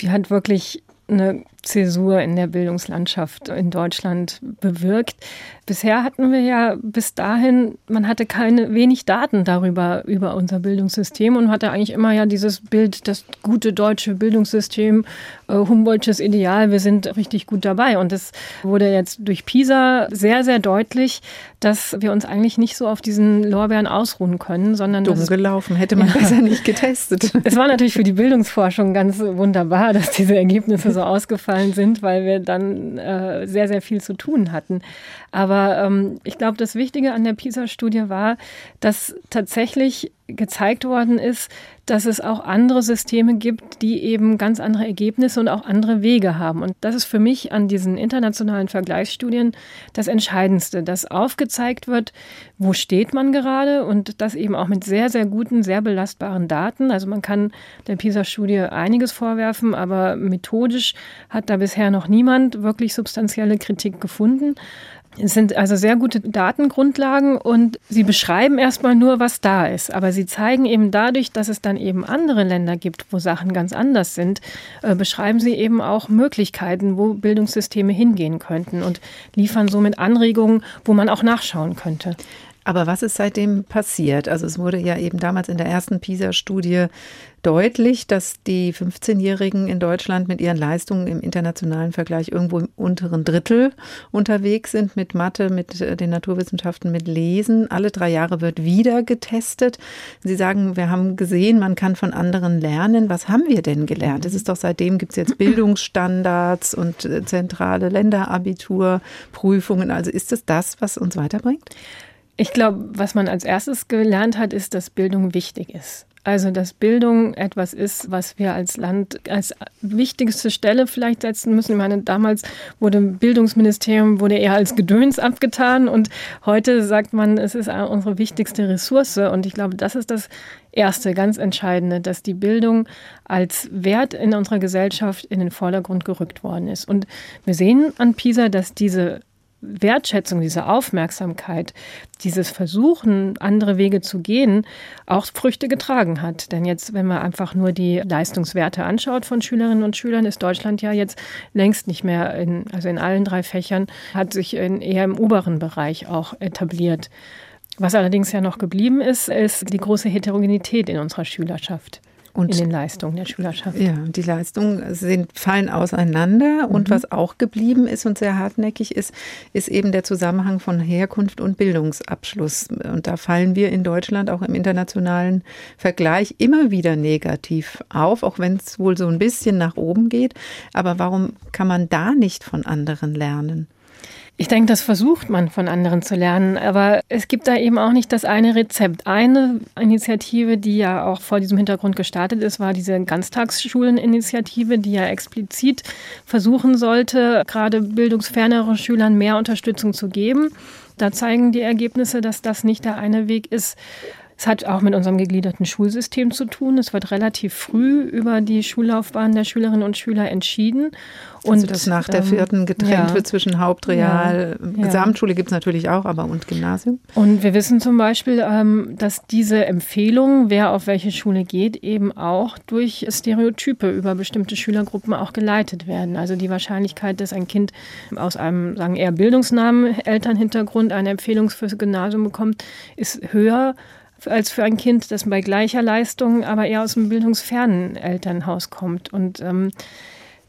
S3: Die hat wirklich eine Zäsur in der Bildungslandschaft in Deutschland bewirkt. Bisher hatten wir ja bis dahin, man hatte keine wenig Daten darüber über unser Bildungssystem und hatte eigentlich immer ja dieses Bild, das gute deutsche Bildungssystem, äh, Humboldtsches Ideal, wir sind richtig gut dabei. Und es wurde jetzt durch PISA sehr, sehr deutlich, dass wir uns eigentlich nicht so auf diesen Lorbeeren ausruhen können, sondern
S2: dumm gelaufen, hätte man ja, besser nicht getestet.
S3: Es war natürlich für die Bildungsforschung ganz wunderbar, dass diese Ergebnisse so ausgefallen sind, weil wir dann äh, sehr, sehr viel zu tun hatten. Aber ähm, ich glaube, das Wichtige an der PISA-Studie war, dass tatsächlich gezeigt worden ist, dass es auch andere Systeme gibt, die eben ganz andere Ergebnisse und auch andere Wege haben. Und das ist für mich an diesen internationalen Vergleichsstudien das Entscheidendste, dass aufgezeigt wird, wo steht man gerade und das eben auch mit sehr, sehr guten, sehr belastbaren Daten. Also man kann der PISA-Studie einiges vorwerfen, aber methodisch hat da bisher noch niemand wirklich substanzielle Kritik gefunden. Es sind also sehr gute Datengrundlagen und sie beschreiben erstmal nur, was da ist. Aber sie zeigen eben dadurch, dass es dann eben andere Länder gibt, wo Sachen ganz anders sind, äh, beschreiben sie eben auch Möglichkeiten, wo Bildungssysteme hingehen könnten und liefern somit Anregungen, wo man auch nachschauen könnte.
S2: Aber was ist seitdem passiert? Also es wurde ja eben damals in der ersten PISA-Studie deutlich, dass die 15-Jährigen in Deutschland mit ihren Leistungen im internationalen Vergleich irgendwo im unteren Drittel unterwegs sind mit Mathe, mit äh, den Naturwissenschaften, mit Lesen. Alle drei Jahre wird wieder getestet. Sie sagen, wir haben gesehen, man kann von anderen lernen. Was haben wir denn gelernt? Es ist doch seitdem gibt es jetzt Bildungsstandards und äh, zentrale Länderabiturprüfungen. Also ist es das, was uns weiterbringt?
S3: Ich glaube, was man als erstes gelernt hat, ist, dass Bildung wichtig ist. Also, dass Bildung etwas ist, was wir als Land als wichtigste Stelle vielleicht setzen müssen. Ich meine, damals wurde Bildungsministerium wurde eher als Gedöns abgetan und heute sagt man, es ist unsere wichtigste Ressource. Und ich glaube, das ist das erste, ganz entscheidende, dass die Bildung als Wert in unserer Gesellschaft in den Vordergrund gerückt worden ist. Und wir sehen an PISA, dass diese Wertschätzung, diese Aufmerksamkeit, dieses Versuchen, andere Wege zu gehen, auch Früchte getragen hat. Denn jetzt, wenn man einfach nur die Leistungswerte anschaut von Schülerinnen und Schülern, ist Deutschland ja jetzt längst nicht mehr in, also in allen drei Fächern, hat sich in, eher im oberen Bereich auch etabliert. Was allerdings ja noch geblieben ist, ist die große Heterogenität in unserer Schülerschaft. Und, in den Leistungen der Schülerschaft.
S2: Ja, die Leistungen sind, fallen auseinander. Mhm. Und was auch geblieben ist und sehr hartnäckig ist, ist eben der Zusammenhang von Herkunft und Bildungsabschluss. Und da fallen wir in Deutschland auch im internationalen Vergleich immer wieder negativ auf, auch wenn es wohl so ein bisschen nach oben geht. Aber warum kann man da nicht von anderen lernen?
S3: Ich denke, das versucht man von anderen zu lernen, aber es gibt da eben auch nicht das eine Rezept. Eine Initiative, die ja auch vor diesem Hintergrund gestartet ist, war diese Ganztagsschuleninitiative, die ja explizit versuchen sollte, gerade bildungsferneren Schülern mehr Unterstützung zu geben. Da zeigen die Ergebnisse, dass das nicht der eine Weg ist, es hat auch mit unserem gegliederten Schulsystem zu tun. Es wird relativ früh über die Schullaufbahn der Schülerinnen und Schüler entschieden.
S2: Und also dass nach der ähm, vierten getrennt ja. wird zwischen Hauptreal, ja. Gesamtschule gibt es natürlich auch, aber und Gymnasium.
S3: Und wir wissen zum Beispiel, ähm, dass diese Empfehlung, wer auf welche Schule geht, eben auch durch Stereotype über bestimmte Schülergruppen auch geleitet werden. Also die Wahrscheinlichkeit, dass ein Kind aus einem, sagen eher bildungsnahen Elternhintergrund eine Empfehlung fürs Gymnasium bekommt, ist höher als für ein Kind, das bei gleicher Leistung aber eher aus einem bildungsfernen Elternhaus kommt. Und ähm,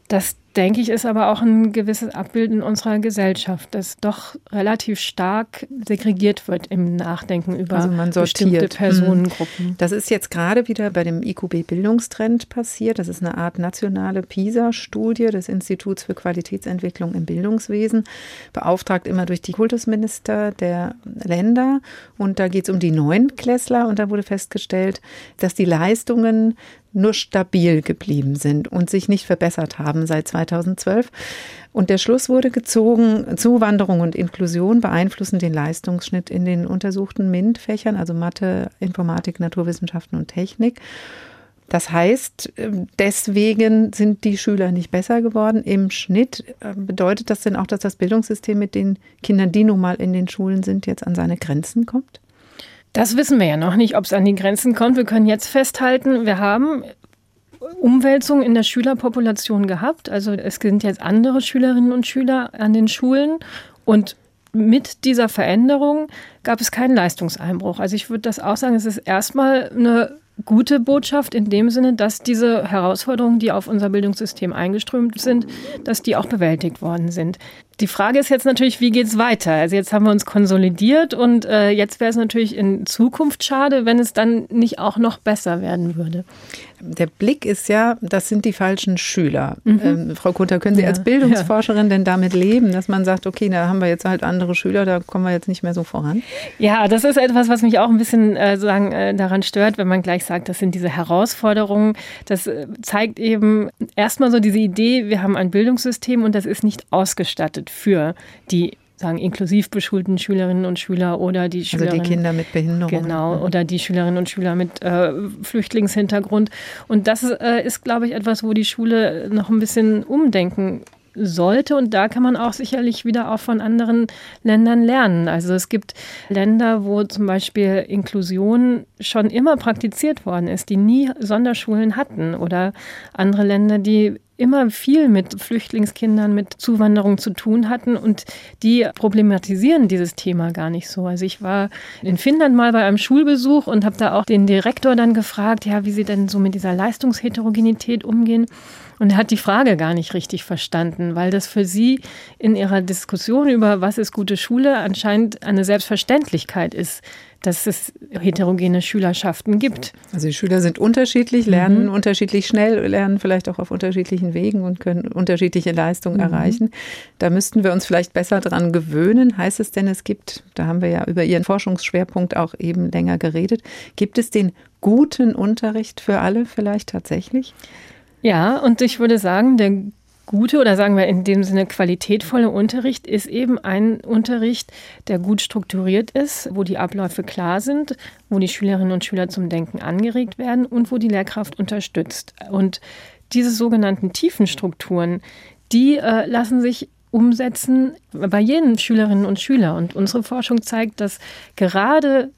S3: das denke ich, ist aber auch ein gewisses Abbild in unserer Gesellschaft, das doch relativ stark segregiert wird im Nachdenken über also bestimmte Personengruppen.
S2: Mhm. Das ist jetzt gerade wieder bei dem IQB Bildungstrend passiert. Das ist eine Art nationale PISA-Studie des Instituts für Qualitätsentwicklung im Bildungswesen, beauftragt immer durch die Kultusminister der Länder. Und da geht es um die Neunklässler und da wurde festgestellt, dass die Leistungen nur stabil geblieben sind und sich nicht verbessert haben seit 2012. Und der Schluss wurde gezogen, Zuwanderung und Inklusion beeinflussen den Leistungsschnitt in den untersuchten MINT-Fächern, also Mathe, Informatik, Naturwissenschaften und Technik. Das heißt, deswegen sind die Schüler nicht besser geworden. Im Schnitt äh, bedeutet das denn auch, dass das Bildungssystem mit den Kindern, die nun mal in den Schulen sind, jetzt an seine Grenzen kommt?
S3: Das wissen wir ja noch nicht, ob es an die Grenzen kommt. Wir können jetzt festhalten, wir haben Umwälzungen in der Schülerpopulation gehabt. Also es sind jetzt andere Schülerinnen und Schüler an den Schulen und mit dieser Veränderung gab es keinen Leistungseinbruch. Also ich würde das auch sagen, es ist erstmal eine gute Botschaft in dem Sinne, dass diese Herausforderungen, die auf unser Bildungssystem eingeströmt sind, dass die auch bewältigt worden sind. Die Frage ist jetzt natürlich, wie geht es weiter? Also jetzt haben wir uns konsolidiert und äh, jetzt wäre es natürlich in Zukunft schade, wenn es dann nicht auch noch besser werden würde.
S2: Der Blick ist ja, das sind die falschen Schüler. Mhm. Ähm, Frau Kunter, können Sie ja. als Bildungsforscherin denn damit leben, dass man sagt, okay, da haben wir jetzt halt andere Schüler, da kommen wir jetzt nicht mehr so voran?
S3: Ja, das ist etwas, was mich auch ein bisschen äh, sagen, äh, daran stört, wenn man gleich sagt, das sind diese Herausforderungen. Das äh, zeigt eben erstmal so diese Idee, wir haben ein Bildungssystem und das ist nicht ausgestattet für die sagen inklusiv beschulten Schülerinnen und Schüler oder die Schülerinnen,
S2: also die Kinder mit Behinderung
S3: genau oder die Schülerinnen und Schüler mit äh, Flüchtlingshintergrund und das äh, ist glaube ich etwas wo die Schule noch ein bisschen umdenken sollte. Und da kann man auch sicherlich wieder auch von anderen Ländern lernen. Also es gibt Länder, wo zum Beispiel Inklusion schon immer praktiziert worden ist, die nie Sonderschulen hatten. Oder andere Länder, die immer viel mit Flüchtlingskindern, mit Zuwanderung zu tun hatten und die problematisieren dieses Thema gar nicht so. Also ich war in Finnland mal bei einem Schulbesuch und habe da auch den Direktor dann gefragt, ja, wie sie denn so mit dieser Leistungsheterogenität umgehen. Und er hat die Frage gar nicht richtig verstanden, weil das für sie in ihrer Diskussion über was ist gute Schule anscheinend eine Selbstverständlichkeit ist, dass es heterogene Schülerschaften gibt.
S2: Also die Schüler sind unterschiedlich, lernen mhm. unterschiedlich schnell, lernen vielleicht auch auf unterschiedlichen Wegen und können unterschiedliche Leistungen mhm. erreichen. Da müssten wir uns vielleicht besser dran gewöhnen. Heißt es denn, es gibt, da haben wir ja über Ihren Forschungsschwerpunkt auch eben länger geredet, gibt es den guten Unterricht für alle vielleicht tatsächlich?
S3: Ja, und ich würde sagen, der gute oder sagen wir in dem Sinne qualitätvolle Unterricht ist eben ein Unterricht, der gut strukturiert ist, wo die Abläufe klar sind, wo die Schülerinnen und Schüler zum Denken angeregt werden und wo die Lehrkraft unterstützt. Und diese sogenannten tiefen Strukturen, die äh, lassen sich umsetzen bei jenen Schülerinnen und Schülern. Und unsere Forschung zeigt, dass gerade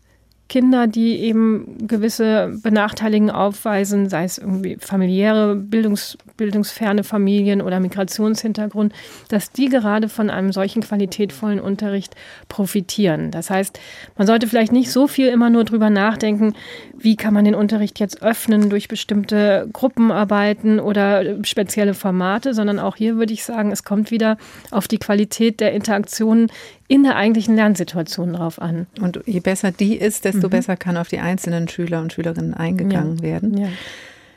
S3: Kinder, die eben gewisse Benachteiligungen aufweisen, sei es irgendwie familiäre, Bildungs, bildungsferne Familien oder Migrationshintergrund, dass die gerade von einem solchen qualitätvollen Unterricht profitieren. Das heißt, man sollte vielleicht nicht so viel immer nur drüber nachdenken, wie kann man den Unterricht jetzt öffnen durch bestimmte Gruppenarbeiten oder spezielle Formate, sondern auch hier würde ich sagen, es kommt wieder auf die Qualität der Interaktionen in der eigentlichen Lernsituation drauf an.
S2: Und je besser die ist, desto mhm. besser kann auf die einzelnen Schüler und Schülerinnen eingegangen
S3: ja.
S2: werden.
S3: Ja.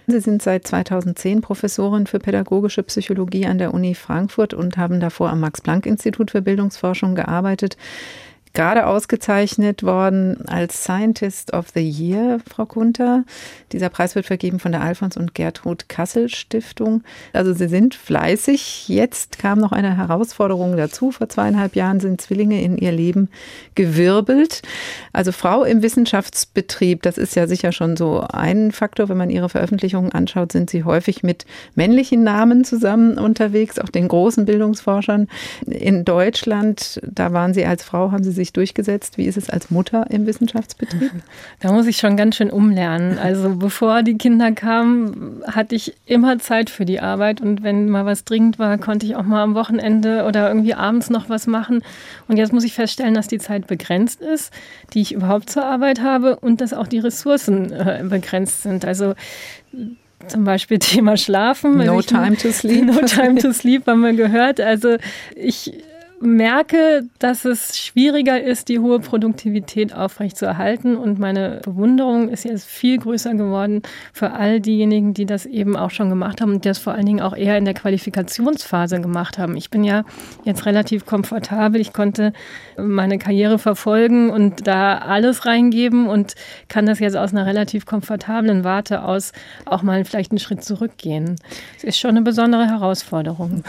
S2: Sie sind seit 2010 Professorin für pädagogische Psychologie an der Uni Frankfurt und haben davor am Max-Planck-Institut für Bildungsforschung gearbeitet gerade ausgezeichnet worden als Scientist of the Year, Frau Kunter. Dieser Preis wird vergeben von der Alfons und Gertrud Kassel Stiftung. Also Sie sind fleißig. Jetzt kam noch eine Herausforderung dazu. Vor zweieinhalb Jahren sind Zwillinge in ihr Leben gewirbelt. Also Frau im Wissenschaftsbetrieb, das ist ja sicher schon so ein Faktor. Wenn man ihre Veröffentlichungen anschaut, sind sie häufig mit männlichen Namen zusammen unterwegs, auch den großen Bildungsforschern in Deutschland. Da waren Sie als Frau, haben Sie sich durchgesetzt? Wie ist es als Mutter im Wissenschaftsbetrieb?
S3: Da muss ich schon ganz schön umlernen. Also bevor die Kinder kamen, hatte ich immer Zeit für die Arbeit und wenn mal was dringend war, konnte ich auch mal am Wochenende oder irgendwie abends noch was machen. Und jetzt muss ich feststellen, dass die Zeit begrenzt ist, die ich überhaupt zur Arbeit habe und dass auch die Ressourcen äh, begrenzt sind. Also zum Beispiel Thema Schlafen.
S2: No also time to sleep.
S3: No time to sleep haben wir gehört. Also ich merke, dass es schwieriger ist, die hohe Produktivität aufrechtzuerhalten. Und meine Bewunderung ist jetzt viel größer geworden für all diejenigen, die das eben auch schon gemacht haben und das vor allen Dingen auch eher in der Qualifikationsphase gemacht haben. Ich bin ja jetzt relativ komfortabel. Ich konnte meine Karriere verfolgen und da alles reingeben und kann das jetzt aus einer relativ komfortablen Warte aus auch mal vielleicht einen Schritt zurückgehen. Es ist schon eine besondere Herausforderung.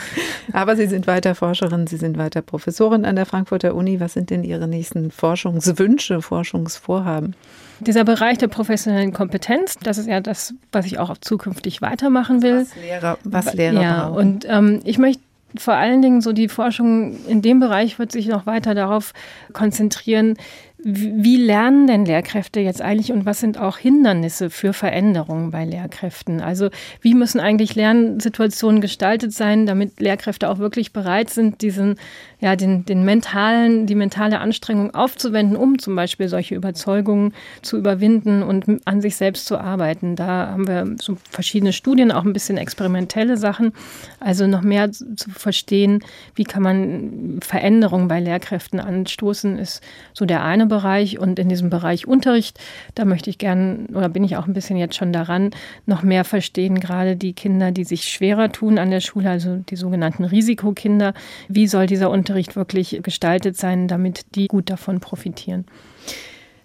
S2: Aber Sie sind weiter Forscherin, Sie sind weiter Professorin an der Frankfurter Uni. Was sind denn Ihre nächsten Forschungswünsche, Forschungsvorhaben?
S3: Dieser Bereich der professionellen Kompetenz, das ist ja das, was ich auch zukünftig weitermachen will.
S2: Was Lehrer, was Lehrer
S3: ja, brauchen. Und ähm, ich möchte vor allen Dingen so die Forschung in dem Bereich wird sich noch weiter darauf konzentrieren, wie lernen denn Lehrkräfte jetzt eigentlich und was sind auch Hindernisse für Veränderungen bei Lehrkräften? Also wie müssen eigentlich Lernsituationen gestaltet sein, damit Lehrkräfte auch wirklich bereit sind, diesen, ja, den, den mentalen, die mentale Anstrengung aufzuwenden, um zum Beispiel solche Überzeugungen zu überwinden und an sich selbst zu arbeiten. Da haben wir so verschiedene Studien, auch ein bisschen experimentelle Sachen. Also noch mehr zu verstehen, wie kann man Veränderungen bei Lehrkräften anstoßen, ist so der eine Bereich und in diesem Bereich Unterricht, da möchte ich gern oder bin ich auch ein bisschen jetzt schon daran, noch mehr verstehen, gerade die Kinder, die sich schwerer tun an der Schule, also die sogenannten Risikokinder. Wie soll dieser Unterricht wirklich gestaltet sein, damit die gut davon profitieren?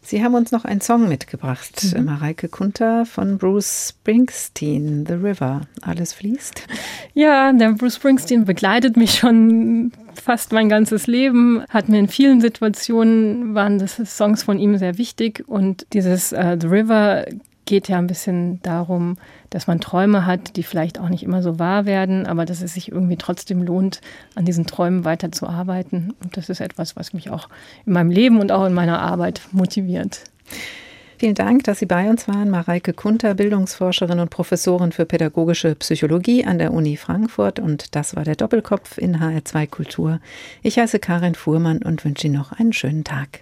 S2: Sie haben uns noch einen Song mitgebracht, mhm. Mareike Kunter von Bruce Springsteen, The River. Alles fließt.
S3: Ja, der Bruce Springsteen begleitet mich schon fast mein ganzes Leben, hat mir in vielen Situationen, waren das Songs von ihm sehr wichtig und dieses uh, The River geht ja ein bisschen darum, dass man Träume hat, die vielleicht auch nicht immer so wahr werden, aber dass es sich irgendwie trotzdem lohnt, an diesen Träumen weiterzuarbeiten. Und das ist etwas, was mich auch in meinem Leben und auch in meiner Arbeit motiviert.
S2: Vielen Dank, dass Sie bei uns waren. Mareike Kunter, Bildungsforscherin und Professorin für pädagogische Psychologie an der Uni Frankfurt. Und das war der Doppelkopf in HR2 Kultur. Ich heiße Karin Fuhrmann und wünsche Ihnen noch einen schönen Tag.